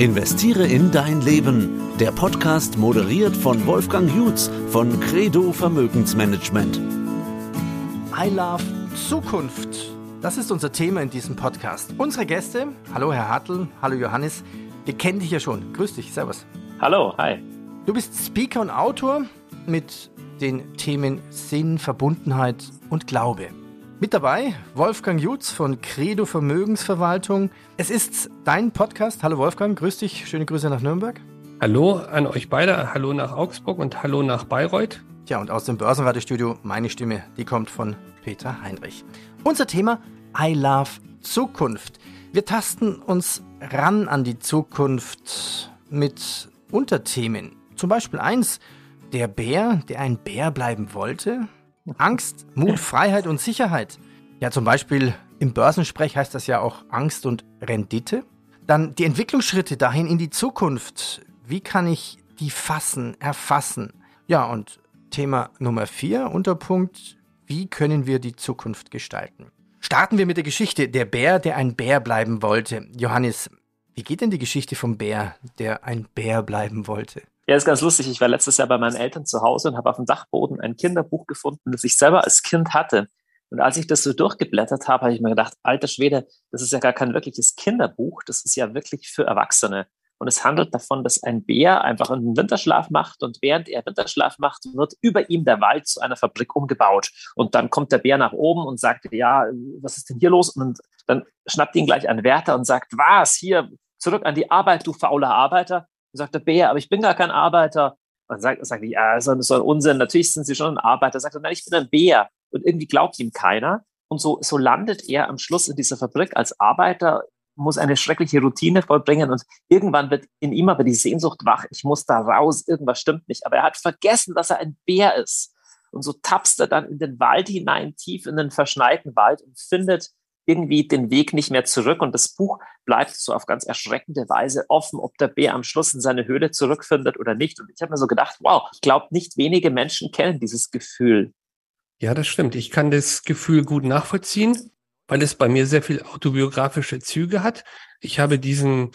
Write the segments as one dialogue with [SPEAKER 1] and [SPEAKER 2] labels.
[SPEAKER 1] Investiere in dein Leben. Der Podcast moderiert von Wolfgang Jutz von Credo Vermögensmanagement.
[SPEAKER 2] I Love Zukunft. Das ist unser Thema in diesem Podcast. Unsere Gäste, hallo Herr Hartl, hallo Johannes, wir kennen dich ja schon. Grüß dich, servus.
[SPEAKER 3] Hallo, hi.
[SPEAKER 2] Du bist Speaker und Autor mit den Themen Sinn, Verbundenheit und Glaube. Mit dabei Wolfgang Jutz von Credo Vermögensverwaltung. Es ist dein Podcast. Hallo Wolfgang, grüß dich. Schöne Grüße nach Nürnberg.
[SPEAKER 4] Hallo an euch beide. Hallo nach Augsburg und hallo nach Bayreuth.
[SPEAKER 2] Tja, und aus dem Börsenradiostudio meine Stimme, die kommt von Peter Heinrich. Unser Thema I Love Zukunft. Wir tasten uns ran an die Zukunft mit Unterthemen. Zum Beispiel eins, der Bär, der ein Bär bleiben wollte. Angst, Mut, Freiheit und Sicherheit. Ja, zum Beispiel im Börsensprech heißt das ja auch Angst und Rendite. Dann die Entwicklungsschritte dahin in die Zukunft. Wie kann ich die fassen, erfassen? Ja, und Thema Nummer vier, Unterpunkt, wie können wir die Zukunft gestalten? Starten wir mit der Geschichte Der Bär, der ein Bär bleiben wollte. Johannes, wie geht denn die Geschichte vom Bär, der ein Bär bleiben wollte?
[SPEAKER 3] Ja, ist ganz lustig. Ich war letztes Jahr bei meinen Eltern zu Hause und habe auf dem Dachboden ein Kinderbuch gefunden, das ich selber als Kind hatte. Und als ich das so durchgeblättert habe, habe ich mir gedacht, alter Schwede, das ist ja gar kein wirkliches Kinderbuch, das ist ja wirklich für Erwachsene. Und es handelt davon, dass ein Bär einfach einen Winterschlaf macht und während er Winterschlaf macht, wird über ihm der Wald zu einer Fabrik umgebaut. Und dann kommt der Bär nach oben und sagt, ja, was ist denn hier los? Und dann schnappt ihn gleich ein Wärter und sagt, was, hier, zurück an die Arbeit, du fauler Arbeiter. Und sagt der Bär, aber ich bin gar kein Arbeiter. Und sagt, sagt die, ja, das ist so ein Unsinn. Natürlich sind Sie schon ein Arbeiter. Sagt er, nein, ich bin ein Bär. Und irgendwie glaubt ihm keiner. Und so, so landet er am Schluss in dieser Fabrik als Arbeiter, muss eine schreckliche Routine vollbringen und irgendwann wird in ihm aber die Sehnsucht wach, ich muss da raus, irgendwas stimmt nicht. Aber er hat vergessen, dass er ein Bär ist. Und so tapst er dann in den Wald hinein, tief in den verschneiten Wald und findet irgendwie den Weg nicht mehr zurück. Und das Buch bleibt so auf ganz erschreckende Weise offen, ob der Bär am Schluss in seine Höhle zurückfindet oder nicht. Und ich habe mir so gedacht, wow, ich glaube, nicht wenige Menschen kennen dieses Gefühl.
[SPEAKER 4] Ja, das stimmt. Ich kann das Gefühl gut nachvollziehen, weil es bei mir sehr viel autobiografische Züge hat. Ich habe diesen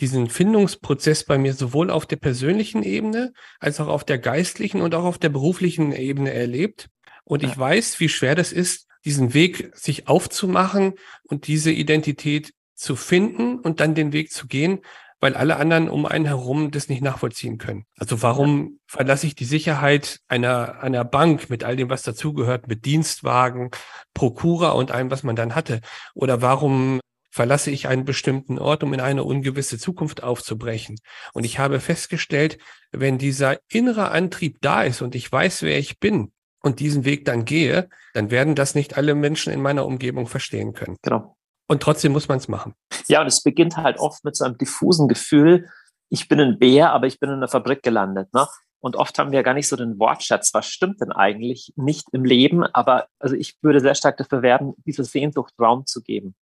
[SPEAKER 4] diesen Findungsprozess bei mir sowohl auf der persönlichen Ebene als auch auf der geistlichen und auch auf der beruflichen Ebene erlebt. Und ich weiß, wie schwer das ist, diesen Weg sich aufzumachen und diese Identität zu finden und dann den Weg zu gehen, weil alle anderen um einen herum das nicht nachvollziehen können. Also warum verlasse ich die Sicherheit einer, einer Bank mit all dem, was dazugehört, mit Dienstwagen, Prokura und allem, was man dann hatte? Oder warum verlasse ich einen bestimmten Ort, um in eine ungewisse Zukunft aufzubrechen? Und ich habe festgestellt, wenn dieser innere Antrieb da ist und ich weiß, wer ich bin, und diesen Weg dann gehe, dann werden das nicht alle Menschen in meiner Umgebung verstehen können.
[SPEAKER 3] Genau.
[SPEAKER 4] Und trotzdem muss man es machen.
[SPEAKER 3] Ja, und es beginnt halt oft mit so einem diffusen Gefühl, ich bin ein Bär, aber ich bin in einer Fabrik gelandet. Ne? Und oft haben wir gar nicht so den Wortschatz, was stimmt denn eigentlich nicht im Leben. Aber also ich würde sehr stark dafür werben, dieser Sehnsucht Raum zu geben.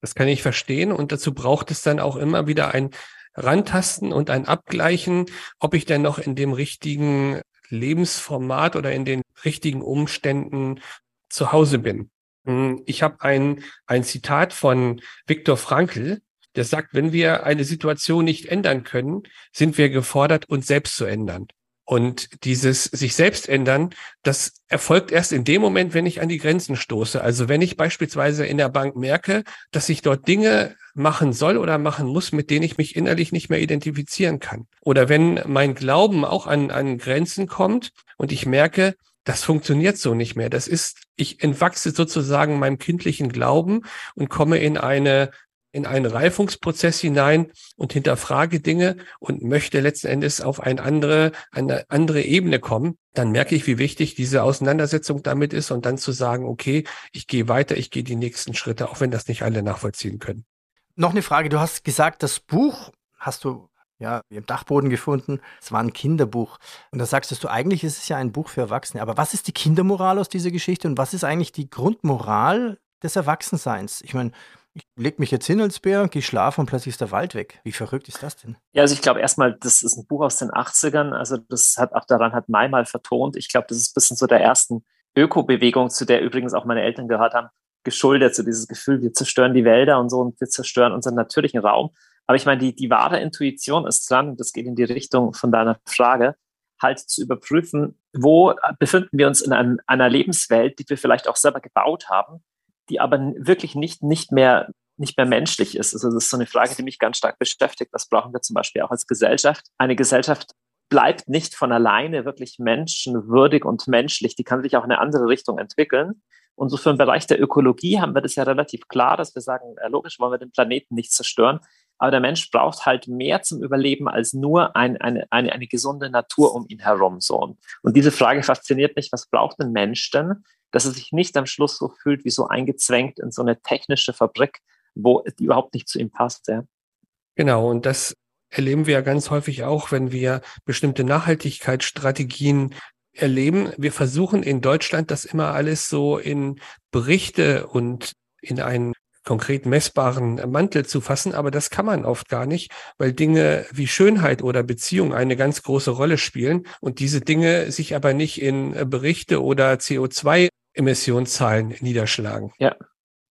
[SPEAKER 4] Das kann ich verstehen. Und dazu braucht es dann auch immer wieder ein Rantasten und ein Abgleichen, ob ich denn noch in dem richtigen Lebensformat oder in den richtigen Umständen zu Hause bin. Hm, ich habe ein, ein Zitat von Viktor Frankl, der sagt, wenn wir eine Situation nicht ändern können, sind wir gefordert, uns selbst zu ändern. Und dieses sich selbst ändern, das erfolgt erst in dem Moment, wenn ich an die Grenzen stoße. Also wenn ich beispielsweise in der Bank merke, dass ich dort Dinge machen soll oder machen muss, mit denen ich mich innerlich nicht mehr identifizieren kann. Oder wenn mein Glauben auch an, an Grenzen kommt und ich merke, das funktioniert so nicht mehr. Das ist, ich entwachse sozusagen meinem kindlichen Glauben und komme in eine in einen Reifungsprozess hinein und hinterfrage Dinge und möchte letzten Endes auf eine andere, eine andere Ebene kommen, dann merke ich, wie wichtig diese Auseinandersetzung damit ist und dann zu sagen, okay, ich gehe weiter, ich gehe die nächsten Schritte, auch wenn das nicht alle nachvollziehen können.
[SPEAKER 2] Noch eine Frage. Du hast gesagt, das Buch hast du ja, im Dachboden gefunden. Es war ein Kinderbuch. Und da sagst du, eigentlich ist es ja ein Buch für Erwachsene. Aber was ist die Kindermoral aus dieser Geschichte und was ist eigentlich die Grundmoral des Erwachsenseins? Ich meine, ich lege mich jetzt hin als Bär, gehe schlafen und plötzlich ist der Wald weg. Wie verrückt ist das denn?
[SPEAKER 3] Ja, also ich glaube erstmal, das ist ein Buch aus den 80ern. Also das hat auch daran hat Mai mal vertont. Ich glaube, das ist ein bisschen so der ersten Ökobewegung, zu der übrigens auch meine Eltern gehört haben, geschuldet. So dieses Gefühl, wir zerstören die Wälder und so und wir zerstören unseren natürlichen Raum. Aber ich meine, die, die wahre Intuition ist dran, und das geht in die Richtung von deiner Frage, halt zu überprüfen, wo befinden wir uns in einem, einer Lebenswelt, die wir vielleicht auch selber gebaut haben, die aber wirklich nicht, nicht, mehr, nicht mehr menschlich ist. Also das ist so eine Frage, die mich ganz stark beschäftigt. Was brauchen wir zum Beispiel auch als Gesellschaft? Eine Gesellschaft bleibt nicht von alleine wirklich menschenwürdig und menschlich. Die kann sich auch in eine andere Richtung entwickeln. Und so für den Bereich der Ökologie haben wir das ja relativ klar, dass wir sagen, äh, logisch wollen wir den Planeten nicht zerstören. Aber der Mensch braucht halt mehr zum Überleben als nur ein, eine, eine, eine gesunde Natur um ihn herum. So. Und diese Frage fasziniert mich, was braucht ein Mensch denn, dass er sich nicht am Schluss so fühlt wie so eingezwängt in so eine technische Fabrik, wo die überhaupt nicht zu ihm passt. Ja.
[SPEAKER 4] Genau, und das erleben wir ja ganz häufig auch, wenn wir bestimmte Nachhaltigkeitsstrategien erleben. Wir versuchen in Deutschland das immer alles so in Berichte und in einen konkret messbaren Mantel zu fassen, aber das kann man oft gar nicht, weil Dinge wie Schönheit oder Beziehung eine ganz große Rolle spielen und diese Dinge sich aber nicht in Berichte oder CO2-Emissionszahlen niederschlagen.
[SPEAKER 2] Ja.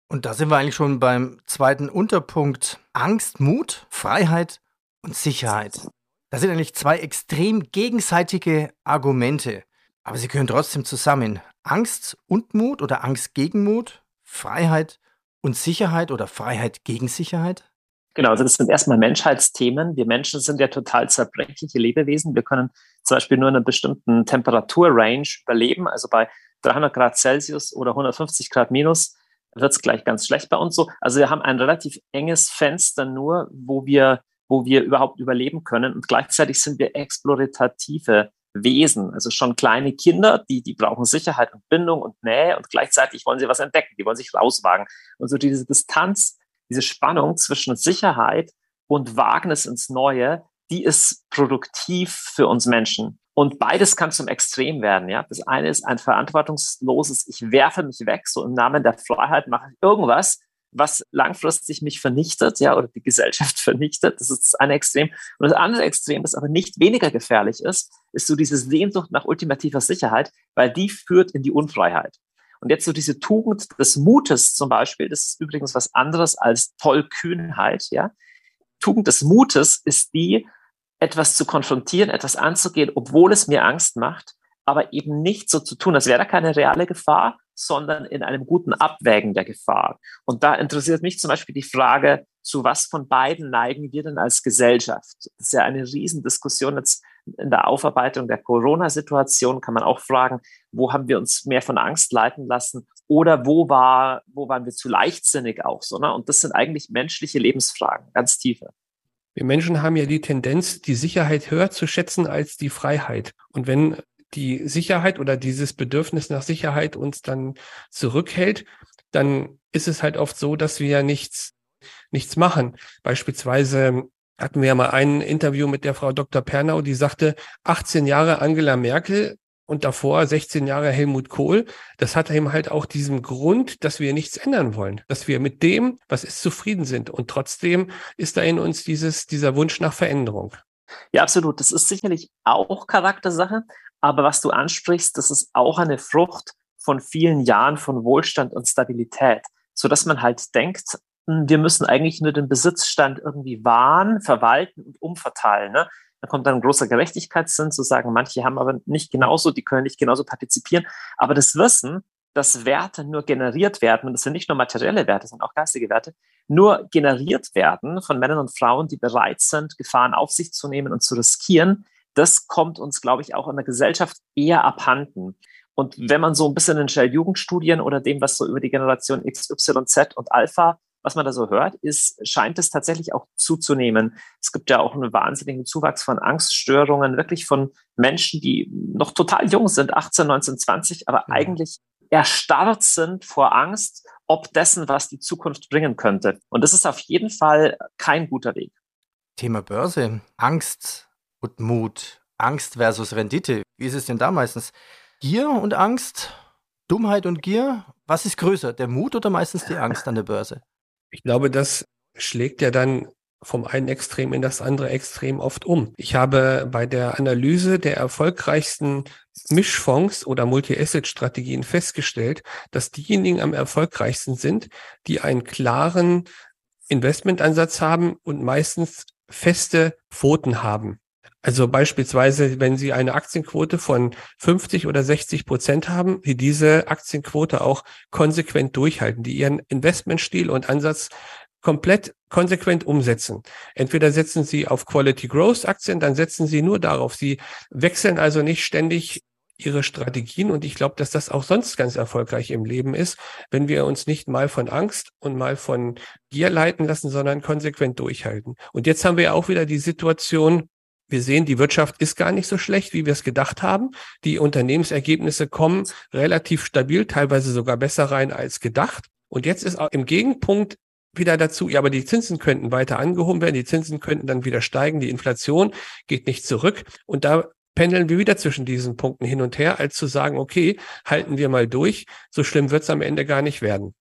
[SPEAKER 2] Und da sind wir eigentlich schon beim zweiten Unterpunkt. Angst, Mut, Freiheit und Sicherheit. Das sind eigentlich zwei extrem gegenseitige Argumente, aber sie gehören trotzdem zusammen. Angst und Mut oder Angst gegen Mut, Freiheit und Sicherheit oder Freiheit gegen Sicherheit?
[SPEAKER 3] Genau, also das sind erstmal Menschheitsthemen. Wir Menschen sind ja total zerbrechliche Lebewesen. Wir können zum Beispiel nur in einer bestimmten Temperaturrange überleben. Also bei 300 Grad Celsius oder 150 Grad minus wird es gleich ganz schlecht bei uns so. Also wir haben ein relativ enges Fenster nur, wo wir, wo wir überhaupt überleben können. Und gleichzeitig sind wir explorative Wesen, also schon kleine Kinder, die, die brauchen Sicherheit und Bindung und Nähe und gleichzeitig wollen sie was entdecken, die wollen sich rauswagen. Und so diese Distanz, diese Spannung zwischen Sicherheit und Wagnis ins Neue, die ist produktiv für uns Menschen. Und beides kann zum Extrem werden, ja. Das eine ist ein verantwortungsloses, ich werfe mich weg, so im Namen der Freiheit mache ich irgendwas, was langfristig mich vernichtet, ja, oder die Gesellschaft vernichtet. Das ist das eine Extrem. Und das andere Extrem, das aber nicht weniger gefährlich ist, ist so diese Sehnsucht nach ultimativer Sicherheit, weil die führt in die Unfreiheit. Und jetzt so diese Tugend des Mutes zum Beispiel, das ist übrigens was anderes als Tollkühnheit, ja. Tugend des Mutes ist die, etwas zu konfrontieren, etwas anzugehen, obwohl es mir Angst macht, aber eben nicht so zu tun, als wäre da keine reale Gefahr, sondern in einem guten Abwägen der Gefahr. Und da interessiert mich zum Beispiel die Frage, zu was von beiden neigen wir denn als Gesellschaft? Das ist ja eine Riesendiskussion jetzt in der Aufarbeitung der Corona-Situation kann man auch fragen, wo haben wir uns mehr von Angst leiten lassen oder wo war, wo waren wir zu leichtsinnig auch so, ne? Und das sind eigentlich menschliche Lebensfragen, ganz tiefe.
[SPEAKER 4] Wir Menschen haben ja die Tendenz, die Sicherheit höher zu schätzen als die Freiheit. Und wenn die Sicherheit oder dieses Bedürfnis nach Sicherheit uns dann zurückhält, dann ist es halt oft so, dass wir nichts, nichts machen. Beispielsweise hatten wir ja mal ein Interview mit der Frau Dr. Pernau, die sagte, 18 Jahre Angela Merkel und davor 16 Jahre Helmut Kohl. Das hat eben halt auch diesen Grund, dass wir nichts ändern wollen, dass wir mit dem, was ist, zufrieden sind. Und trotzdem ist da in uns dieses, dieser Wunsch nach Veränderung.
[SPEAKER 3] Ja, absolut. Das ist sicherlich auch Charaktersache. Aber was du ansprichst, das ist auch eine Frucht von vielen Jahren von Wohlstand und Stabilität, so dass man halt denkt, hm, wir müssen eigentlich nur den Besitzstand irgendwie wahren, verwalten und umverteilen. Ne? Da kommt dann ein großer Gerechtigkeitssinn zu sagen, manche haben aber nicht genauso, die können nicht genauso partizipieren. Aber das Wissen, dass Werte nur generiert werden, und das sind nicht nur materielle Werte, sondern auch geistige Werte, nur generiert werden von Männern und Frauen, die bereit sind, Gefahren auf sich zu nehmen und zu riskieren, das kommt uns, glaube ich, auch in der Gesellschaft eher abhanden. Und wenn man so ein bisschen in Shell-Jugendstudien oder dem, was so über die Generation X, Y, Z und Alpha, was man da so hört, ist, scheint es tatsächlich auch zuzunehmen. Es gibt ja auch einen wahnsinnigen Zuwachs von Angststörungen, wirklich von Menschen, die noch total jung sind, 18, 19, 20, aber ja. eigentlich erstarrt sind vor Angst, ob dessen, was die Zukunft bringen könnte. Und das ist auf jeden Fall kein guter Weg.
[SPEAKER 2] Thema Börse. Angst und Mut. Angst versus Rendite. Wie ist es denn da meistens? Gier und Angst? Dummheit und Gier? Was ist größer, der Mut oder meistens die Angst an der Börse?
[SPEAKER 4] Ich glaube, das schlägt ja dann vom einen Extrem in das andere Extrem oft um. Ich habe bei der Analyse der erfolgreichsten Mischfonds oder Multi-Asset-Strategien festgestellt, dass diejenigen am erfolgreichsten sind, die einen klaren Investmentansatz haben und meistens feste Quoten haben. Also beispielsweise, wenn Sie eine Aktienquote von 50 oder 60 Prozent haben, die diese Aktienquote auch konsequent durchhalten, die ihren Investmentstil und Ansatz komplett konsequent umsetzen. Entweder setzen Sie auf Quality Growth Aktien, dann setzen Sie nur darauf. Sie wechseln also nicht ständig ihre Strategien und ich glaube, dass das auch sonst ganz erfolgreich im Leben ist, wenn wir uns nicht mal von Angst und mal von Gier leiten lassen, sondern konsequent durchhalten. Und jetzt haben wir auch wieder die Situation, wir sehen, die Wirtschaft ist gar nicht so schlecht, wie wir es gedacht haben. Die Unternehmensergebnisse kommen relativ stabil, teilweise sogar besser rein als gedacht. Und jetzt ist auch im Gegenpunkt wieder dazu, ja, aber die Zinsen könnten weiter angehoben werden, die Zinsen könnten dann wieder steigen, die Inflation geht nicht zurück. Und da pendeln wir wieder zwischen diesen Punkten hin und her, als zu sagen, okay, halten wir mal durch, so schlimm wird es am Ende gar nicht werden.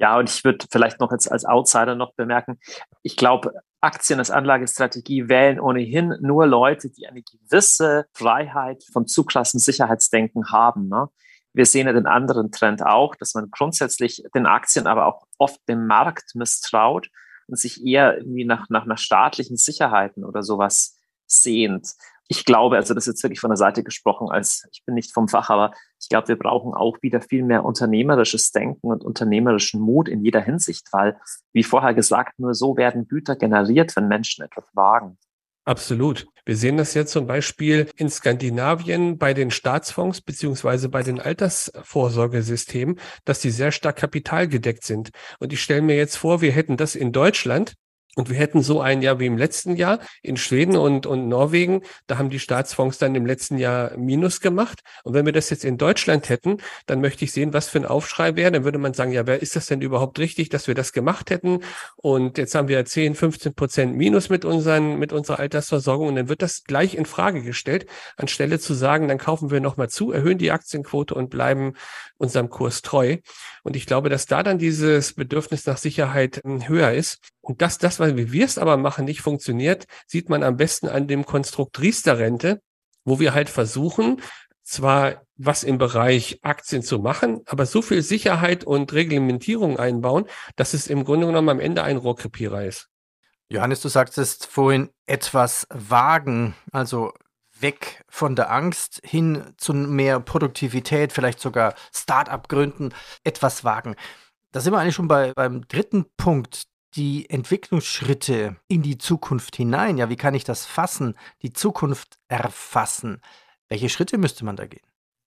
[SPEAKER 3] Ja, und ich würde vielleicht noch jetzt als Outsider noch bemerken, ich glaube, Aktien als Anlagestrategie wählen ohnehin nur Leute, die eine gewisse Freiheit von Zugklassensicherheitsdenken haben. Ne? Wir sehen ja den anderen Trend auch, dass man grundsätzlich den Aktien, aber auch oft dem Markt misstraut und sich eher irgendwie nach, nach, nach staatlichen Sicherheiten oder sowas sehnt ich glaube, also das ist jetzt wirklich von der Seite gesprochen, als ich bin nicht vom Fach, aber ich glaube, wir brauchen auch wieder viel mehr unternehmerisches Denken und unternehmerischen Mut in jeder Hinsicht, weil, wie vorher gesagt, nur so werden Güter generiert, wenn Menschen etwas wagen.
[SPEAKER 4] Absolut. Wir sehen das jetzt zum Beispiel in Skandinavien bei den Staatsfonds beziehungsweise bei den Altersvorsorgesystemen, dass die sehr stark kapitalgedeckt sind. Und ich stelle mir jetzt vor, wir hätten das in Deutschland und wir hätten so ein Jahr wie im letzten Jahr in Schweden und, und Norwegen, da haben die Staatsfonds dann im letzten Jahr Minus gemacht. Und wenn wir das jetzt in Deutschland hätten, dann möchte ich sehen, was für ein Aufschrei wäre. Dann würde man sagen, ja, wer ist das denn überhaupt richtig, dass wir das gemacht hätten? Und jetzt haben wir 10, 15 Prozent Minus mit unseren, mit unserer Altersversorgung. Und dann wird das gleich in Frage gestellt, anstelle zu sagen, dann kaufen wir nochmal zu, erhöhen die Aktienquote und bleiben unserem Kurs treu. Und ich glaube, dass da dann dieses Bedürfnis nach Sicherheit hm, höher ist. Und dass das, weil wir es aber machen, nicht funktioniert, sieht man am besten an dem Konstrukt Riester-Rente, wo wir halt versuchen, zwar was im Bereich Aktien zu machen, aber so viel Sicherheit und Reglementierung einbauen, dass es im Grunde genommen am Ende ein Rohrkrepierer ist.
[SPEAKER 2] Johannes, du sagtest vorhin etwas wagen, also weg von der Angst hin zu mehr Produktivität, vielleicht sogar Start-up gründen, etwas wagen. Da sind wir eigentlich schon bei, beim dritten Punkt, die Entwicklungsschritte in die Zukunft hinein. Ja, wie kann ich das fassen? Die Zukunft erfassen. Welche Schritte müsste man da gehen?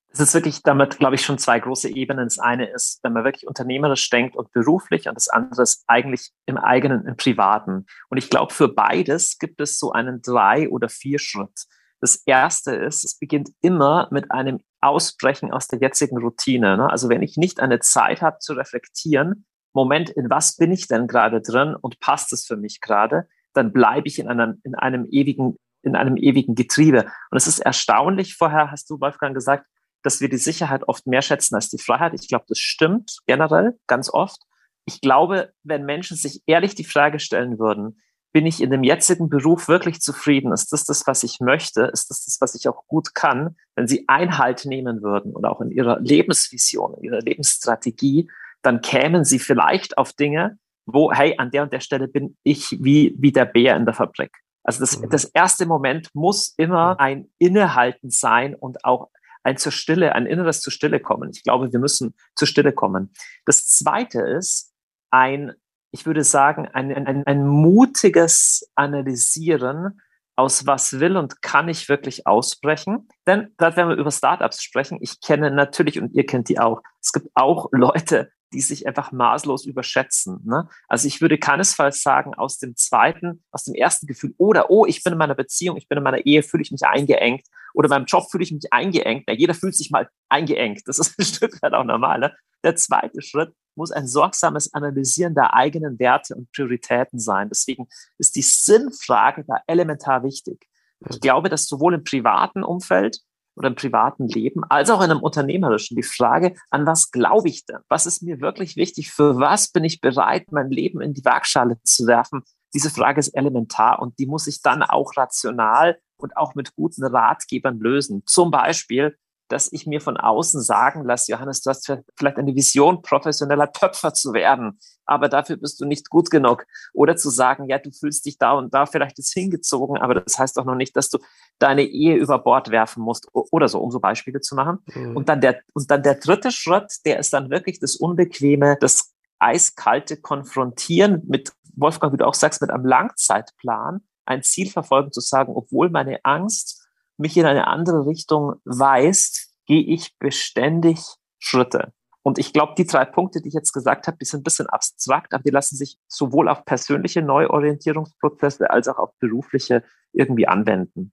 [SPEAKER 3] Es ist wirklich damit, glaube ich, schon zwei große Ebenen. Das eine ist, wenn man wirklich unternehmerisch denkt und beruflich und das andere ist eigentlich im eigenen, im privaten. Und ich glaube, für beides gibt es so einen drei- oder vier Schritt. Das erste ist, es beginnt immer mit einem Ausbrechen aus der jetzigen Routine. Ne? Also wenn ich nicht eine Zeit habe zu reflektieren, Moment, in was bin ich denn gerade drin und passt es für mich gerade, dann bleibe ich in einem, in einem ewigen, in einem ewigen Getriebe. Und es ist erstaunlich, vorher hast du, Wolfgang, gesagt, dass wir die Sicherheit oft mehr schätzen als die Freiheit. Ich glaube, das stimmt generell ganz oft. Ich glaube, wenn Menschen sich ehrlich die Frage stellen würden, bin ich in dem jetzigen Beruf wirklich zufrieden? Ist das das, was ich möchte? Ist das das, was ich auch gut kann? Wenn sie Einhalt nehmen würden oder auch in ihrer Lebensvision, in ihrer Lebensstrategie, dann kämen sie vielleicht auf Dinge, wo, hey, an der und der Stelle bin ich wie, wie der Bär in der Fabrik. Also das, mhm. das erste Moment muss immer ein Innehalten sein und auch ein zur Stille, ein inneres zur Stille kommen. Ich glaube, wir müssen zur Stille kommen. Das zweite ist ein, ich würde sagen, ein, ein, ein mutiges Analysieren aus was will und kann ich wirklich ausbrechen. Denn gerade wenn wir über Startups sprechen, ich kenne natürlich und ihr kennt die auch, es gibt auch Leute, die sich einfach maßlos überschätzen. Ne? Also ich würde keinesfalls sagen, aus dem zweiten, aus dem ersten Gefühl, oder oh, ich bin in meiner Beziehung, ich bin in meiner Ehe, fühle ich mich eingeengt, oder beim Job fühle ich mich eingeengt. Ja, jeder fühlt sich mal eingeengt. Das ist ein Stück weit auch normal. Ne? Der zweite Schritt muss ein sorgsames Analysieren der eigenen Werte und Prioritäten sein. Deswegen ist die Sinnfrage da elementar wichtig. Ich glaube, dass sowohl im privaten Umfeld oder im privaten Leben, als auch in einem unternehmerischen. Die Frage, an was glaube ich denn? Was ist mir wirklich wichtig? Für was bin ich bereit, mein Leben in die Waagschale zu werfen? Diese Frage ist elementar und die muss ich dann auch rational und auch mit guten Ratgebern lösen. Zum Beispiel dass ich mir von außen sagen lasse, Johannes, du hast vielleicht eine Vision, professioneller Töpfer zu werden, aber dafür bist du nicht gut genug. Oder zu sagen, ja, du fühlst dich da und da vielleicht ist hingezogen, aber das heißt doch noch nicht, dass du deine Ehe über Bord werfen musst oder so, um so Beispiele zu machen. Mhm. Und dann der, und dann der dritte Schritt, der ist dann wirklich das Unbequeme, das eiskalte Konfrontieren mit, Wolfgang, wie du auch sagst, mit einem Langzeitplan, ein Ziel verfolgen, zu sagen, obwohl meine Angst mich in eine andere Richtung weist, gehe ich beständig Schritte. Und ich glaube, die drei Punkte, die ich jetzt gesagt habe, die sind ein bisschen abstrakt, aber die lassen sich sowohl auf persönliche Neuorientierungsprozesse als auch auf berufliche irgendwie anwenden.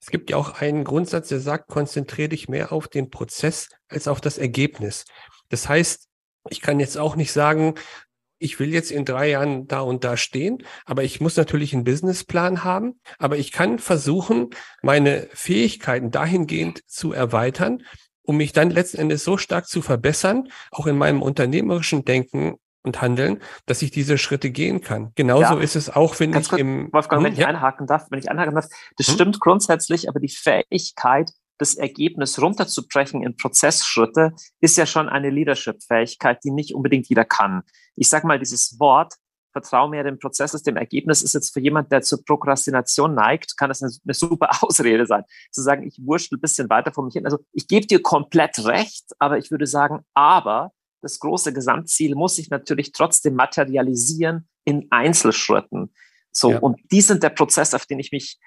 [SPEAKER 4] Es gibt ja auch einen Grundsatz, der sagt, konzentriere dich mehr auf den Prozess als auf das Ergebnis. Das heißt, ich kann jetzt auch nicht sagen, ich will jetzt in drei Jahren da und da stehen, aber ich muss natürlich einen Businessplan haben, aber ich kann versuchen, meine Fähigkeiten dahingehend zu erweitern, um mich dann letzten Endes so stark zu verbessern, auch in meinem unternehmerischen Denken und Handeln, dass ich diese Schritte gehen kann. Genauso ja. ist es auch, finde ich,
[SPEAKER 3] kurz,
[SPEAKER 4] im
[SPEAKER 3] Wolfgang, hm, wenn ich ja? einhaken darf, wenn ich einhaken darf, das hm? stimmt grundsätzlich, aber die Fähigkeit, das Ergebnis runterzubrechen in Prozessschritte, ist ja schon eine Leadership-Fähigkeit, die nicht unbedingt jeder kann. Ich sage mal, dieses Wort, vertraue mir dem Prozess aus dem Ergebnis, ist jetzt für jemand, der zur Prokrastination neigt, kann das eine, eine super Ausrede sein. Zu sagen, ich wurschtel ein bisschen weiter vor mich hin. Also ich gebe dir komplett recht, aber ich würde sagen, aber das große Gesamtziel muss sich natürlich trotzdem materialisieren in Einzelschritten. So, ja. und die sind der Prozess, auf den ich mich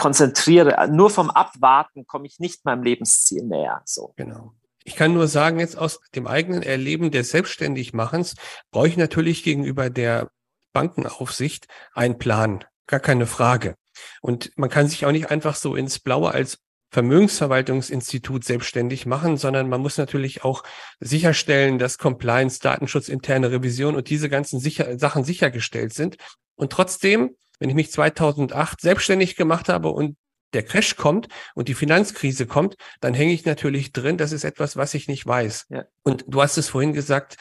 [SPEAKER 3] konzentriere. Nur vom Abwarten komme ich nicht meinem Lebensziel näher. So.
[SPEAKER 4] Genau. Ich kann nur sagen, jetzt aus dem eigenen Erleben des Selbstständigmachens brauche ich natürlich gegenüber der Bankenaufsicht einen Plan. Gar keine Frage. Und man kann sich auch nicht einfach so ins Blaue als Vermögensverwaltungsinstitut selbstständig machen, sondern man muss natürlich auch sicherstellen, dass Compliance, Datenschutz, interne Revision und diese ganzen sicher Sachen sichergestellt sind. Und trotzdem wenn ich mich 2008 selbstständig gemacht habe und der Crash kommt und die Finanzkrise kommt, dann hänge ich natürlich drin. Das ist etwas, was ich nicht weiß. Ja. Und du hast es vorhin gesagt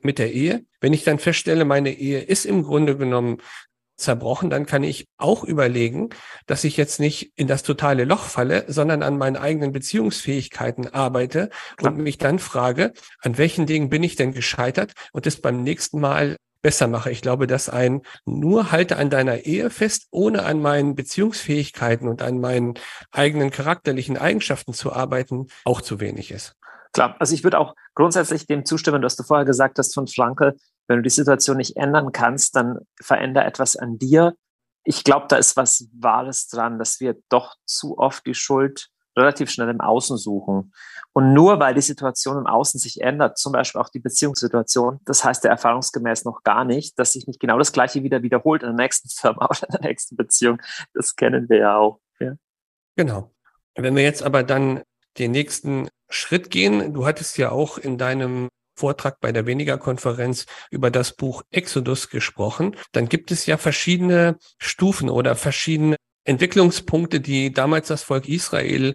[SPEAKER 4] mit der Ehe. Wenn ich dann feststelle, meine Ehe ist im Grunde genommen zerbrochen, dann kann ich auch überlegen, dass ich jetzt nicht in das totale Loch falle, sondern an meinen eigenen Beziehungsfähigkeiten arbeite Klar. und mich dann frage, an welchen Dingen bin ich denn gescheitert und das beim nächsten Mal besser mache. Ich glaube, dass ein nur halte an deiner Ehe fest, ohne an meinen Beziehungsfähigkeiten und an meinen eigenen charakterlichen Eigenschaften zu arbeiten, auch zu wenig ist.
[SPEAKER 3] Klar, also ich würde auch grundsätzlich dem zustimmen, was du vorher gesagt hast von Frankel, wenn du die Situation nicht ändern kannst, dann veränder etwas an dir. Ich glaube, da ist was Wahres dran, dass wir doch zu oft die Schuld relativ schnell im Außen suchen. Und nur weil die Situation im Außen sich ändert, zum Beispiel auch die Beziehungssituation, das heißt ja erfahrungsgemäß noch gar nicht, dass sich nicht genau das Gleiche wieder wiederholt in der nächsten Firma oder in der nächsten Beziehung. Das kennen wir ja auch. Ja.
[SPEAKER 4] Genau. Wenn wir jetzt aber dann den nächsten Schritt gehen, du hattest ja auch in deinem Vortrag bei der Weniger-Konferenz über das Buch Exodus gesprochen, dann gibt es ja verschiedene Stufen oder verschiedene Entwicklungspunkte, die damals das Volk Israel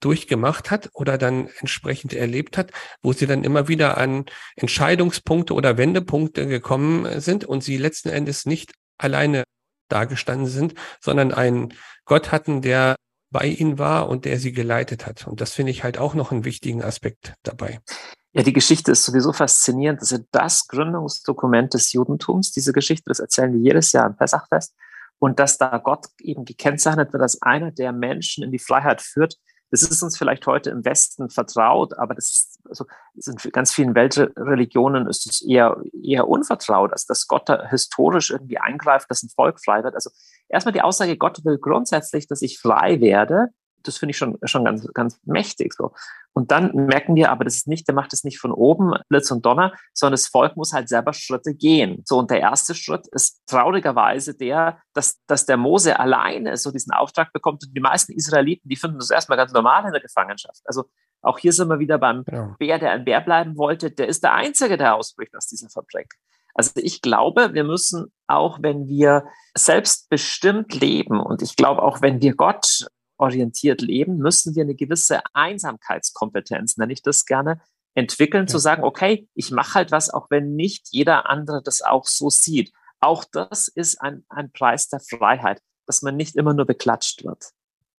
[SPEAKER 4] durchgemacht hat oder dann entsprechend erlebt hat, wo sie dann immer wieder an Entscheidungspunkte oder Wendepunkte gekommen sind und sie letzten Endes nicht alleine dagestanden sind, sondern einen Gott hatten, der bei ihnen war und der sie geleitet hat. Und das finde ich halt auch noch einen wichtigen Aspekt dabei.
[SPEAKER 3] Ja, die Geschichte ist sowieso faszinierend. Das ist das Gründungsdokument des Judentums. Diese Geschichte, das erzählen wir jedes Jahr im Pessachfest und dass da Gott eben gekennzeichnet wird als einer, der Menschen in die Freiheit führt. Das ist uns vielleicht heute im Westen vertraut, aber das ist, also, in ganz vielen Weltreligionen ist es eher, eher unvertraut, als dass Gott da historisch irgendwie eingreift, dass ein Volk frei wird. Also erstmal die Aussage, Gott will grundsätzlich, dass ich frei werde das finde ich schon, schon ganz, ganz mächtig so. Und dann merken wir aber, das ist nicht, der macht es nicht von oben, Blitz und Donner, sondern das Volk muss halt selber Schritte gehen. So, und der erste Schritt ist traurigerweise der, dass, dass der Mose alleine so diesen Auftrag bekommt. Und die meisten Israeliten, die finden das erstmal ganz normal in der Gefangenschaft. Also auch hier sind wir wieder beim genau. Bär, der ein Bär bleiben wollte. Der ist der Einzige, der ausbricht aus diesem Fabrik. Also ich glaube, wir müssen auch, wenn wir selbstbestimmt leben und ich glaube auch, wenn wir Gott orientiert leben, müssen wir eine gewisse Einsamkeitskompetenz, nenne ich das gerne, entwickeln, ja. zu sagen, okay, ich mache halt was, auch wenn nicht jeder andere das auch so sieht. Auch das ist ein, ein Preis der Freiheit, dass man nicht immer nur beklatscht wird.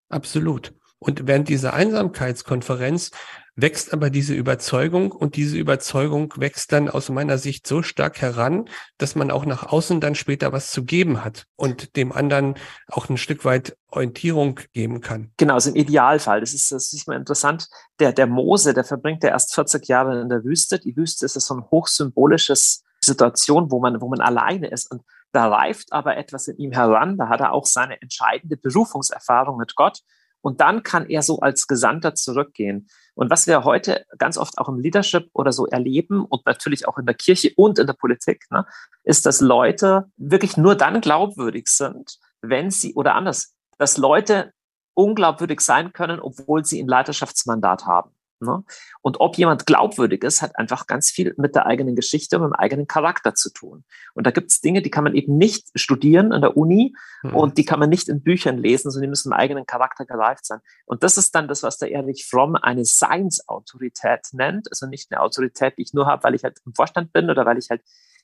[SPEAKER 4] Absolut. Und während dieser Einsamkeitskonferenz wächst aber diese Überzeugung und diese Überzeugung wächst dann aus meiner Sicht so stark heran, dass man auch nach außen dann später was zu geben hat und dem anderen auch ein Stück weit Orientierung geben kann.
[SPEAKER 3] Genau, also im Idealfall. Das ist, das ist mal interessant. Der, der Mose, der verbringt ja erst 40 Jahre in der Wüste. Die Wüste ist so ein hochsymbolisches Situation, wo man, wo man alleine ist. Und da reift aber etwas in ihm heran. Da hat er auch seine entscheidende Berufungserfahrung mit Gott. Und dann kann er so als Gesandter zurückgehen. Und was wir heute ganz oft auch im Leadership oder so erleben und natürlich auch in der Kirche und in der Politik, ne, ist, dass Leute wirklich nur dann glaubwürdig sind, wenn sie, oder anders, dass Leute unglaubwürdig sein können, obwohl sie ein Leiterschaftsmandat haben. Ne? Und ob jemand glaubwürdig ist, hat einfach ganz viel mit der eigenen Geschichte und mit dem eigenen Charakter zu tun. Und da gibt es Dinge, die kann man eben nicht studieren an der Uni mhm. und die kann man nicht in Büchern lesen, sondern die müssen im eigenen Charakter gereift sein. Und das ist dann das, was der Erich Fromm eine Seinsautorität nennt. Also nicht eine Autorität, die ich nur habe, weil ich halt im Vorstand bin oder weil ich halt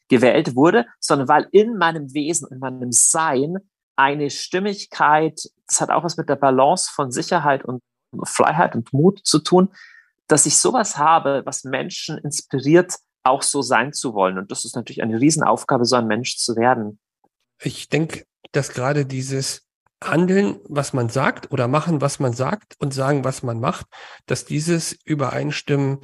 [SPEAKER 3] gewählt wurde, sondern weil in meinem Wesen, in meinem Sein eine Stimmigkeit, das hat auch was mit der Balance von Sicherheit und Freiheit und Mut zu tun, dass ich sowas habe, was Menschen inspiriert, auch so sein zu wollen. Und das ist natürlich eine Riesenaufgabe, so ein Mensch zu werden.
[SPEAKER 4] Ich denke, dass gerade dieses Handeln, was man sagt oder machen, was man sagt und sagen, was man macht, dass dieses Übereinstimmen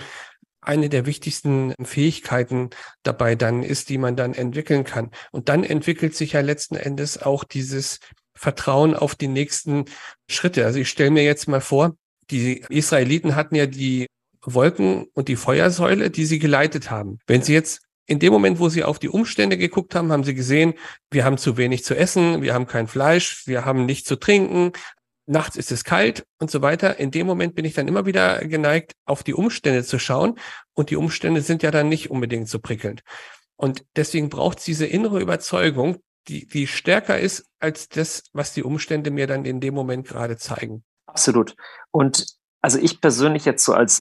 [SPEAKER 4] eine der wichtigsten Fähigkeiten dabei dann ist, die man dann entwickeln kann. Und dann entwickelt sich ja letzten Endes auch dieses Vertrauen auf die nächsten Schritte. Also ich stelle mir jetzt mal vor, die Israeliten hatten ja die Wolken und die Feuersäule, die sie geleitet haben. Wenn sie jetzt in dem Moment, wo sie auf die Umstände geguckt haben, haben sie gesehen, wir haben zu wenig zu essen, wir haben kein Fleisch, wir haben nichts zu trinken, nachts ist es kalt und so weiter. In dem Moment bin ich dann immer wieder geneigt, auf die Umstände zu schauen. Und die Umstände sind ja dann nicht unbedingt so prickelnd. Und deswegen braucht es diese innere Überzeugung, die, die stärker ist als das, was die Umstände mir dann in dem Moment gerade zeigen.
[SPEAKER 3] Absolut. Und also ich persönlich jetzt so als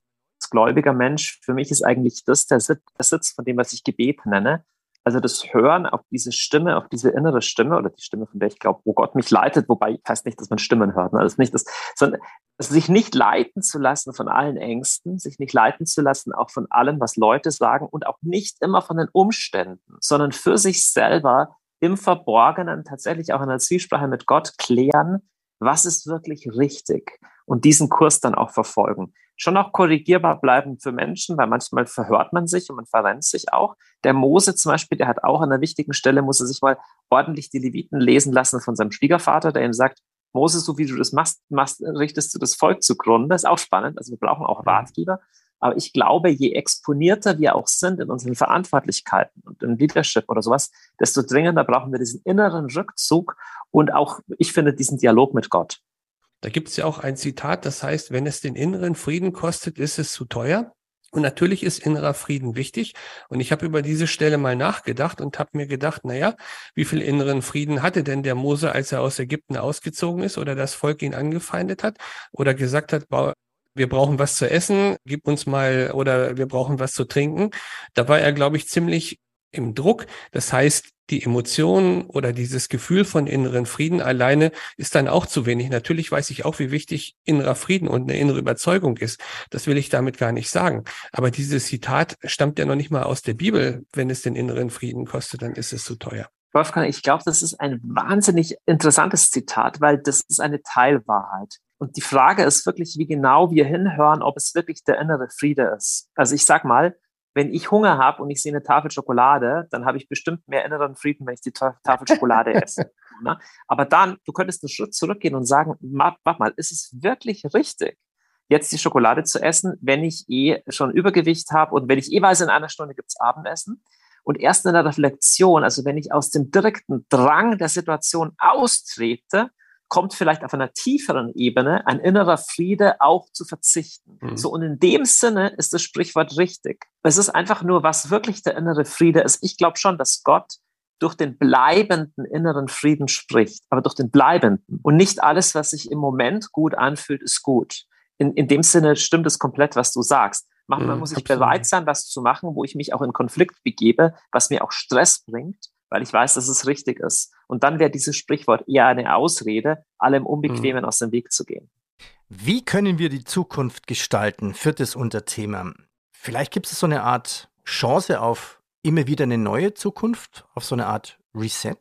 [SPEAKER 3] gläubiger Mensch, für mich ist eigentlich das der Sitz, von dem, was ich Gebet nenne. Also das Hören auf diese Stimme, auf diese innere Stimme oder die Stimme, von der ich glaube, wo Gott mich leitet, wobei ich weiß nicht, dass man Stimmen hört, ne? also nicht das, sondern also sich nicht leiten zu lassen von allen Ängsten, sich nicht leiten zu lassen auch von allem, was Leute sagen und auch nicht immer von den Umständen, sondern für sich selber im Verborgenen tatsächlich auch in der Zielsprache mit Gott klären, was ist wirklich richtig und diesen Kurs dann auch verfolgen. Schon auch korrigierbar bleiben für Menschen, weil manchmal verhört man sich und man verrennt sich auch. Der Mose zum Beispiel, der hat auch an einer wichtigen Stelle, muss er sich mal ordentlich die Leviten lesen lassen von seinem Schwiegervater, der ihm sagt, Mose, so wie du das machst, machst richtest du das Volk zugrunde. Das ist auch spannend. Also wir brauchen auch Ratgeber. Aber ich glaube, je exponierter wir auch sind in unseren Verantwortlichkeiten und im Leadership oder sowas, desto dringender brauchen wir diesen inneren Rückzug und auch, ich finde, diesen Dialog mit Gott.
[SPEAKER 4] Da gibt es ja auch ein Zitat, das heißt, wenn es den inneren Frieden kostet, ist es zu teuer. Und natürlich ist innerer Frieden wichtig. Und ich habe über diese Stelle mal nachgedacht und habe mir gedacht, naja, wie viel inneren Frieden hatte denn der Mose, als er aus Ägypten ausgezogen ist oder das Volk ihn angefeindet hat oder gesagt hat, wir brauchen was zu essen, gib uns mal oder wir brauchen was zu trinken. Da war er, glaube ich, ziemlich im Druck. Das heißt, die Emotionen oder dieses Gefühl von inneren Frieden alleine ist dann auch zu wenig. Natürlich weiß ich auch, wie wichtig innerer Frieden und eine innere Überzeugung ist. Das will ich damit gar nicht sagen. Aber dieses Zitat stammt ja noch nicht mal aus der Bibel. Wenn es den inneren Frieden kostet, dann ist es zu teuer.
[SPEAKER 3] Wolfgang, ich glaube, das ist ein wahnsinnig interessantes Zitat, weil das ist eine Teilwahrheit. Und die Frage ist wirklich, wie genau wir hinhören, ob es wirklich der innere Friede ist. Also ich sag mal, wenn ich Hunger habe und ich sehe eine Tafel Schokolade, dann habe ich bestimmt mehr inneren Frieden, wenn ich die Tafel Schokolade esse. Ne? Aber dann, du könntest einen Schritt zurückgehen und sagen, warte mal, ist es wirklich richtig, jetzt die Schokolade zu essen, wenn ich eh schon Übergewicht habe und wenn ich eh weiß, in einer Stunde gibt es Abendessen? Und erst in der Reflexion, also wenn ich aus dem direkten Drang der Situation austrete kommt vielleicht auf einer tieferen Ebene ein innerer Friede auch zu verzichten. Mhm. So, und in dem Sinne ist das Sprichwort richtig. Es ist einfach nur, was wirklich der innere Friede ist. Ich glaube schon, dass Gott durch den bleibenden inneren Frieden spricht, aber durch den bleibenden. Und nicht alles, was sich im Moment gut anfühlt, ist gut. In, in dem Sinne stimmt es komplett, was du sagst. Man, man mhm, muss ich bereit sein, was zu machen, wo ich mich auch in Konflikt begebe, was mir auch Stress bringt weil ich weiß, dass es richtig ist. Und dann wäre dieses Sprichwort eher eine Ausrede, allem Unbequemen mhm. aus dem Weg zu gehen.
[SPEAKER 2] Wie können wir die Zukunft gestalten? Viertes Unterthema. Vielleicht gibt es so eine Art Chance auf immer wieder eine neue Zukunft, auf so eine Art Reset?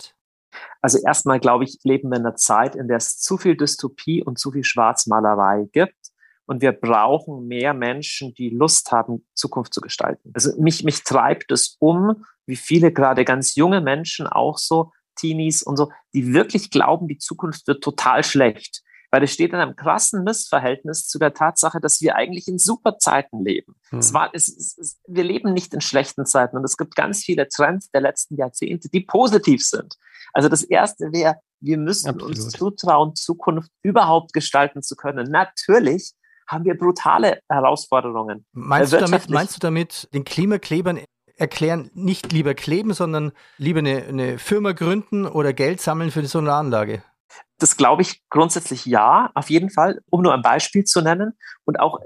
[SPEAKER 3] Also erstmal glaube ich, leben wir in einer Zeit, in der es zu viel Dystopie und zu viel Schwarzmalerei gibt. Und wir brauchen mehr Menschen, die Lust haben, Zukunft zu gestalten. Also mich, mich treibt es um, wie viele gerade ganz junge Menschen, auch so Teenies und so, die wirklich glauben, die Zukunft wird total schlecht weil es steht in einem krassen Missverhältnis zu der Tatsache, dass wir eigentlich in super Zeiten leben. Hm. Es war, es, es, wir leben nicht in schlechten Zeiten und es gibt ganz viele Trends der letzten Jahrzehnte, die positiv sind. Also das erste wäre, wir müssen Absolut. uns zutrauen, Zukunft überhaupt gestalten zu können. Natürlich haben wir brutale Herausforderungen.
[SPEAKER 2] Meinst, du damit, meinst du damit den Klimaklebern erklären, nicht lieber kleben, sondern lieber eine, eine Firma gründen oder Geld sammeln für so eine Anlage?
[SPEAKER 3] Das glaube ich grundsätzlich ja, auf jeden Fall, um nur ein Beispiel zu nennen. Und auch,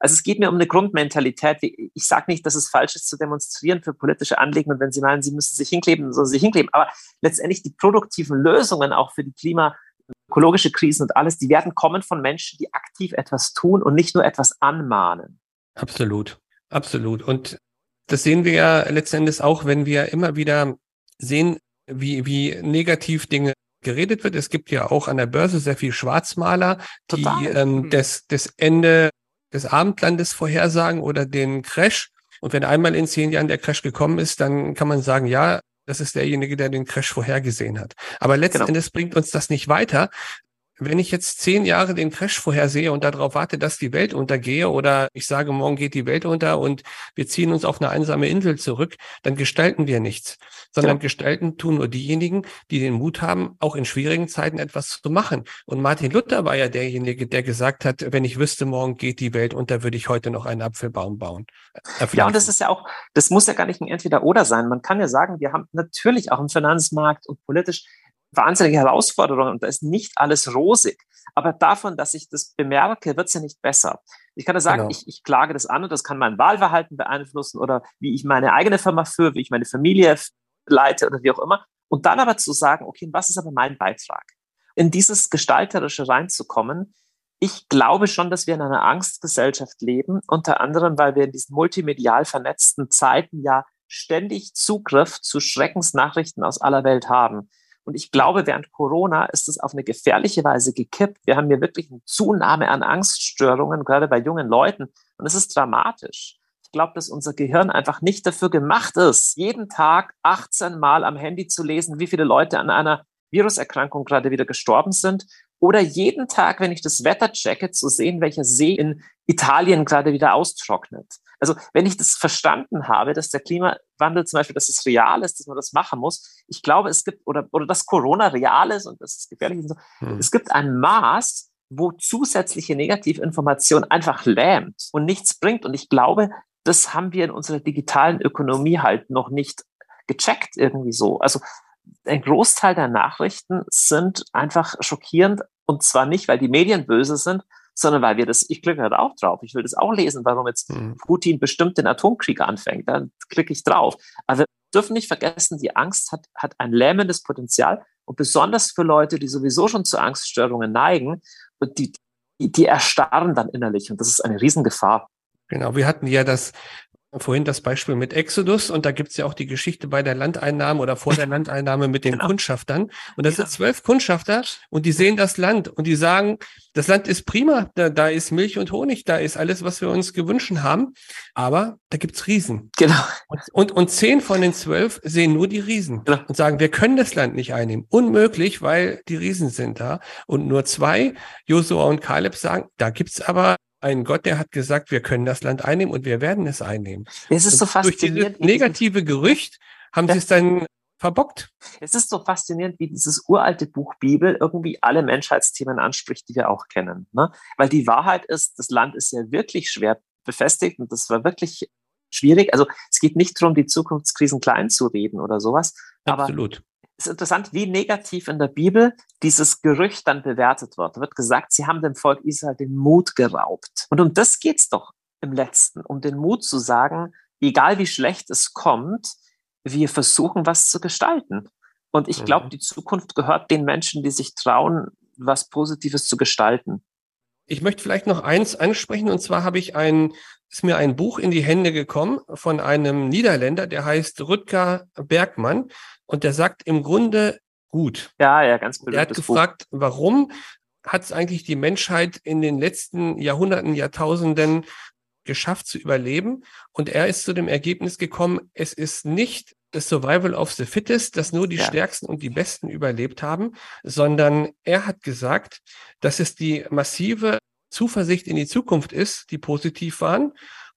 [SPEAKER 3] also es geht mir um eine Grundmentalität. Ich sage nicht, dass es falsch ist zu demonstrieren für politische Anliegen und wenn Sie meinen, Sie müssen sich hinkleben, sollen Sie sich hinkleben. Aber letztendlich die produktiven Lösungen auch für die Klima, ökologische Krisen und alles, die werden kommen von Menschen, die aktiv etwas tun und nicht nur etwas anmahnen.
[SPEAKER 4] Absolut, absolut. Und das sehen wir ja letztendlich auch, wenn wir immer wieder sehen, wie, wie negativ Dinge geredet wird. Es gibt ja auch an der Börse sehr viel Schwarzmaler, die ähm, mhm. das, das Ende des Abendlandes vorhersagen oder den Crash. Und wenn einmal in zehn Jahren der Crash gekommen ist, dann kann man sagen, ja, das ist derjenige, der den Crash vorhergesehen hat. Aber letzten genau. Endes bringt uns das nicht weiter, wenn ich jetzt zehn Jahre den Crash vorhersehe und darauf warte, dass die Welt untergehe oder ich sage, morgen geht die Welt unter und wir ziehen uns auf eine einsame Insel zurück, dann gestalten wir nichts, sondern ja. gestalten tun nur diejenigen, die den Mut haben, auch in schwierigen Zeiten etwas zu machen. Und Martin Luther war ja derjenige, der gesagt hat, wenn ich wüsste, morgen geht die Welt unter, würde ich heute noch einen Apfelbaum bauen.
[SPEAKER 3] Äh, ja, und das ist ja auch, das muss ja gar nicht ein Entweder-Oder sein. Man kann ja sagen, wir haben natürlich auch im Finanzmarkt und politisch wahnsinnige Herausforderungen und da ist nicht alles rosig. Aber davon, dass ich das bemerke, wird es ja nicht besser. Ich kann ja sagen, genau. ich, ich klage das an und das kann mein Wahlverhalten beeinflussen oder wie ich meine eigene Firma führe, wie ich meine Familie leite oder wie auch immer. Und dann aber zu sagen, okay, was ist aber mein Beitrag? In dieses Gestalterische reinzukommen, ich glaube schon, dass wir in einer Angstgesellschaft leben, unter anderem, weil wir in diesen multimedial vernetzten Zeiten ja ständig Zugriff zu Schreckensnachrichten aus aller Welt haben. Und ich glaube, während Corona ist es auf eine gefährliche Weise gekippt. Wir haben hier wirklich eine Zunahme an Angststörungen, gerade bei jungen Leuten. Und es ist dramatisch. Ich glaube, dass unser Gehirn einfach nicht dafür gemacht ist, jeden Tag 18 Mal am Handy zu lesen, wie viele Leute an einer Viruserkrankung gerade wieder gestorben sind. Oder jeden Tag, wenn ich das Wetter checke, zu sehen, welcher See in Italien gerade wieder austrocknet. Also wenn ich das verstanden habe, dass der Klimawandel zum Beispiel, dass es real ist, dass man das machen muss, ich glaube, es gibt, oder, oder dass Corona real ist und das ist gefährlich und so, hm. es gibt ein Maß, wo zusätzliche Negativinformation einfach lähmt und nichts bringt. Und ich glaube, das haben wir in unserer digitalen Ökonomie halt noch nicht gecheckt irgendwie so. Also ein Großteil der Nachrichten sind einfach schockierend und zwar nicht, weil die Medien böse sind, sondern weil wir das, ich klicke halt auch drauf. Ich will das auch lesen, warum jetzt mhm. Putin bestimmt den Atomkrieg anfängt. Dann klicke ich drauf. Aber wir dürfen nicht vergessen, die Angst hat, hat ein lähmendes Potenzial und besonders für Leute, die sowieso schon zu Angststörungen neigen, und die, die erstarren dann innerlich und das ist eine Riesengefahr.
[SPEAKER 4] Genau, wir hatten ja das vorhin das Beispiel mit Exodus und da gibt's ja auch die Geschichte bei der Landeinnahme oder vor der Landeinnahme mit den genau. Kundschaftern. Und das sind zwölf Kundschafter und die sehen das Land und die sagen, das Land ist prima, da, da ist Milch und Honig, da ist alles, was wir uns gewünscht haben, aber da gibt's Riesen.
[SPEAKER 3] Genau.
[SPEAKER 4] Und, und, und zehn von den zwölf sehen nur die Riesen genau. und sagen, wir können das Land nicht einnehmen. Unmöglich, weil die Riesen sind da. Und nur zwei, Josua und Kaleb, sagen, da gibt's aber ein Gott, der hat gesagt, wir können das Land einnehmen und wir werden es einnehmen.
[SPEAKER 3] Es ist so faszinierend.
[SPEAKER 4] Durch dieses negative Gerücht haben sie es dann verbockt.
[SPEAKER 3] Es ist so faszinierend, wie dieses uralte Buch Bibel irgendwie alle Menschheitsthemen anspricht, die wir auch kennen. Ne? Weil die Wahrheit ist, das Land ist ja wirklich schwer befestigt und das war wirklich schwierig. Also es geht nicht darum, die Zukunftskrisen klein zu reden oder sowas.
[SPEAKER 4] Absolut.
[SPEAKER 3] Ist interessant, wie negativ in der Bibel dieses Gerücht dann bewertet wird. Da wird gesagt, sie haben dem Volk Israel den Mut geraubt. Und um das geht's doch im letzten, um den Mut zu sagen, egal wie schlecht es kommt, wir versuchen, was zu gestalten. Und ich glaube, mhm. die Zukunft gehört den Menschen, die sich trauen, was Positives zu gestalten.
[SPEAKER 4] Ich möchte vielleicht noch eins ansprechen, und zwar habe ich ein, ist mir ein Buch in die Hände gekommen von einem Niederländer, der heißt Rutger Bergmann, und der sagt im Grunde gut.
[SPEAKER 3] Ja, ja, ganz
[SPEAKER 4] gut. Er hat gefragt, Buch. warum hat es eigentlich die Menschheit in den letzten Jahrhunderten, Jahrtausenden geschafft zu überleben? Und er ist zu dem Ergebnis gekommen, es ist nicht das Survival of the Fittest, dass nur die ja. Stärksten und die Besten überlebt haben, sondern er hat gesagt, dass es die massive Zuversicht in die Zukunft ist, die positiv waren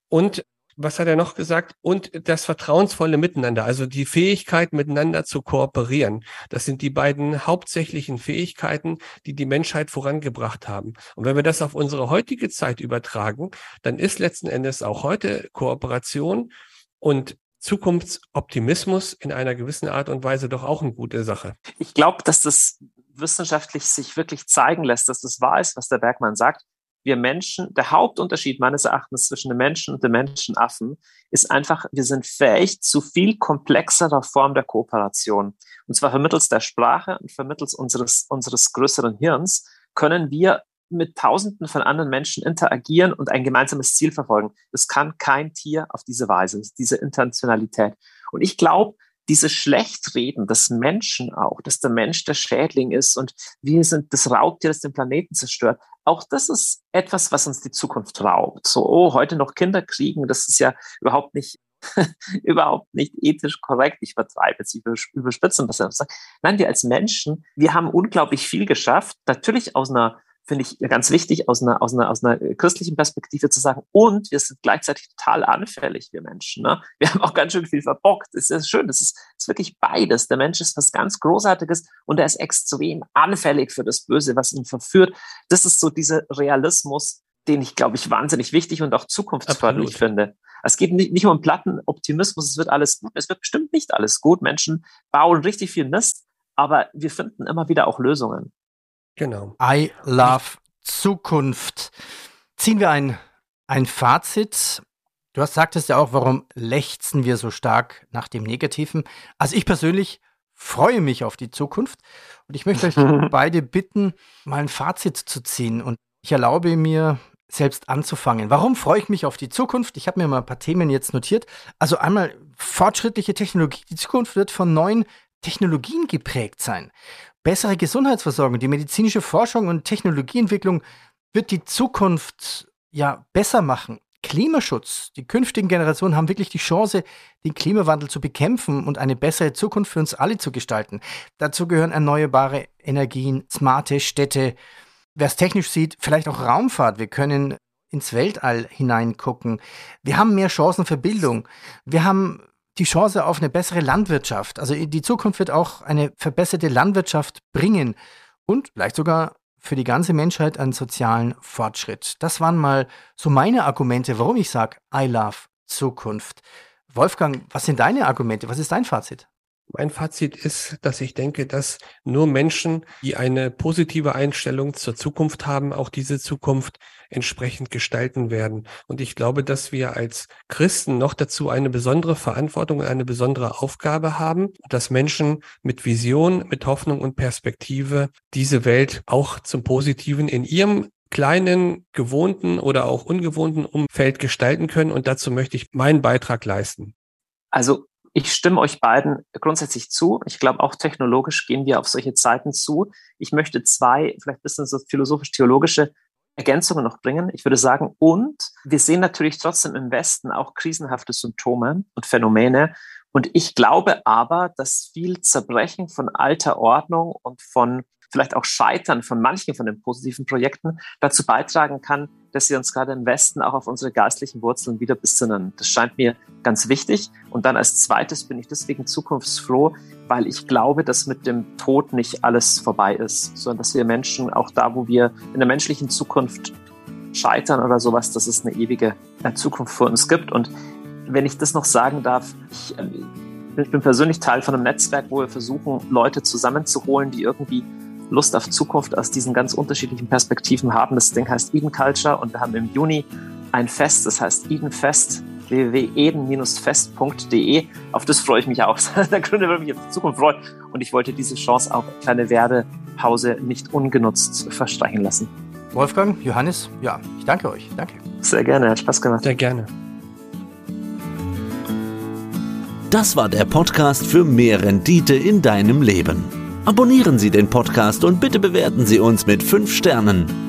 [SPEAKER 4] und was hat er noch gesagt? Und das vertrauensvolle Miteinander, also die Fähigkeit, miteinander zu kooperieren. Das sind die beiden hauptsächlichen Fähigkeiten, die die Menschheit vorangebracht haben. Und wenn wir das auf unsere heutige Zeit übertragen, dann ist letzten Endes auch heute Kooperation und Zukunftsoptimismus in einer gewissen Art und Weise doch auch eine gute Sache.
[SPEAKER 3] Ich glaube, dass das wissenschaftlich sich wirklich zeigen lässt, dass das wahr ist, was der Bergmann sagt wir Menschen, der Hauptunterschied meines Erachtens zwischen den Menschen und den Menschenaffen ist einfach, wir sind fähig zu viel komplexerer Form der Kooperation. Und zwar vermittels der Sprache und vermittels unseres, unseres größeren Hirns können wir mit Tausenden von anderen Menschen interagieren und ein gemeinsames Ziel verfolgen. Das kann kein Tier auf diese Weise, diese Intentionalität. Und ich glaube, dieses Schlechtreden des Menschen auch, dass der Mensch der Schädling ist und wir sind das Raubtier, das den Planeten zerstört, auch das ist etwas, was uns die Zukunft raubt. So, oh, heute noch Kinder kriegen, das ist ja überhaupt nicht überhaupt nicht ethisch korrekt. Ich vertreibe jetzt, ich überspitze er sagt. Nein, wir als Menschen, wir haben unglaublich viel geschafft. Natürlich aus einer finde ich ganz wichtig, aus einer, aus, einer, aus einer christlichen Perspektive zu sagen, und wir sind gleichzeitig total anfällig, wir Menschen. Ne? Wir haben auch ganz schön viel verbockt. Es ist schön, es ist, ist wirklich beides. Der Mensch ist was ganz Großartiges und er ist extrem anfällig für das Böse, was ihn verführt. Das ist so dieser Realismus, den ich, glaube ich, wahnsinnig wichtig und auch zukunftsförderlich finde. Es geht nicht, nicht um platten Optimismus, es wird alles gut. Es wird bestimmt nicht alles gut. Menschen bauen richtig viel Mist, aber wir finden immer wieder auch Lösungen.
[SPEAKER 2] Genau. I love Zukunft. Ziehen wir ein, ein Fazit. Du hast sagtest ja auch, warum lechzen wir so stark nach dem Negativen. Also ich persönlich freue mich auf die Zukunft und ich möchte euch beide bitten, mal ein Fazit zu ziehen und ich erlaube mir selbst anzufangen. Warum freue ich mich auf die Zukunft? Ich habe mir mal ein paar Themen jetzt notiert. Also einmal fortschrittliche Technologie. Die Zukunft wird von neuen Technologien geprägt sein bessere Gesundheitsversorgung, die medizinische Forschung und Technologieentwicklung wird die Zukunft ja besser machen. Klimaschutz. Die künftigen Generationen haben wirklich die Chance, den Klimawandel zu bekämpfen und eine bessere Zukunft für uns alle zu gestalten. Dazu gehören erneuerbare Energien, smarte Städte. Wer es technisch sieht, vielleicht auch Raumfahrt. Wir können ins Weltall hineingucken. Wir haben mehr Chancen für Bildung. Wir haben die Chance auf eine bessere Landwirtschaft. Also die Zukunft wird auch eine verbesserte Landwirtschaft bringen und vielleicht sogar für die ganze Menschheit einen sozialen Fortschritt. Das waren mal so meine Argumente, warum ich sage, I love Zukunft. Wolfgang, was sind deine Argumente? Was ist dein Fazit?
[SPEAKER 4] Mein Fazit ist, dass ich denke, dass nur Menschen, die eine positive Einstellung zur Zukunft haben, auch diese Zukunft entsprechend gestalten werden. Und ich glaube, dass wir als Christen noch dazu eine besondere Verantwortung und eine besondere Aufgabe haben, dass Menschen mit Vision, mit Hoffnung und Perspektive diese Welt auch zum Positiven in ihrem kleinen, gewohnten oder auch ungewohnten Umfeld gestalten können. Und dazu möchte ich meinen Beitrag leisten.
[SPEAKER 3] Also ich stimme euch beiden grundsätzlich zu. Ich glaube, auch technologisch gehen wir auf solche Zeiten zu. Ich möchte zwei, vielleicht ein bisschen so philosophisch-theologische Ergänzungen noch bringen. Ich würde sagen, und wir sehen natürlich trotzdem im Westen auch krisenhafte Symptome und Phänomene. Und ich glaube aber, dass viel Zerbrechen von alter Ordnung und von vielleicht auch Scheitern von manchen von den positiven Projekten dazu beitragen kann, dass sie uns gerade im Westen auch auf unsere geistlichen Wurzeln wieder besinnen. Das scheint mir ganz wichtig. Und dann als zweites bin ich deswegen zukunftsfroh, weil ich glaube, dass mit dem Tod nicht alles vorbei ist, sondern dass wir Menschen auch da, wo wir in der menschlichen Zukunft scheitern oder sowas, dass es eine ewige äh, Zukunft für uns gibt. Und wenn ich das noch sagen darf, ich, äh, ich bin persönlich Teil von einem Netzwerk, wo wir versuchen, Leute zusammenzuholen, die irgendwie Lust auf Zukunft aus diesen ganz unterschiedlichen Perspektiven haben. Das Ding heißt Eden Culture und wir haben im Juni ein Fest, das heißt Eden Fest www.eden-fest.de. Auf das freue ich mich auch. der Gründe, warum ich auf die Zukunft freue. Und ich wollte diese Chance auch kleine Werbepause nicht ungenutzt verstreichen lassen.
[SPEAKER 2] Wolfgang, Johannes, ja, ich danke euch. Danke.
[SPEAKER 3] Sehr gerne, hat Spaß gemacht.
[SPEAKER 4] Sehr gerne.
[SPEAKER 1] Das war der Podcast für mehr Rendite in deinem Leben. Abonnieren Sie den Podcast und bitte bewerten Sie uns mit 5 Sternen.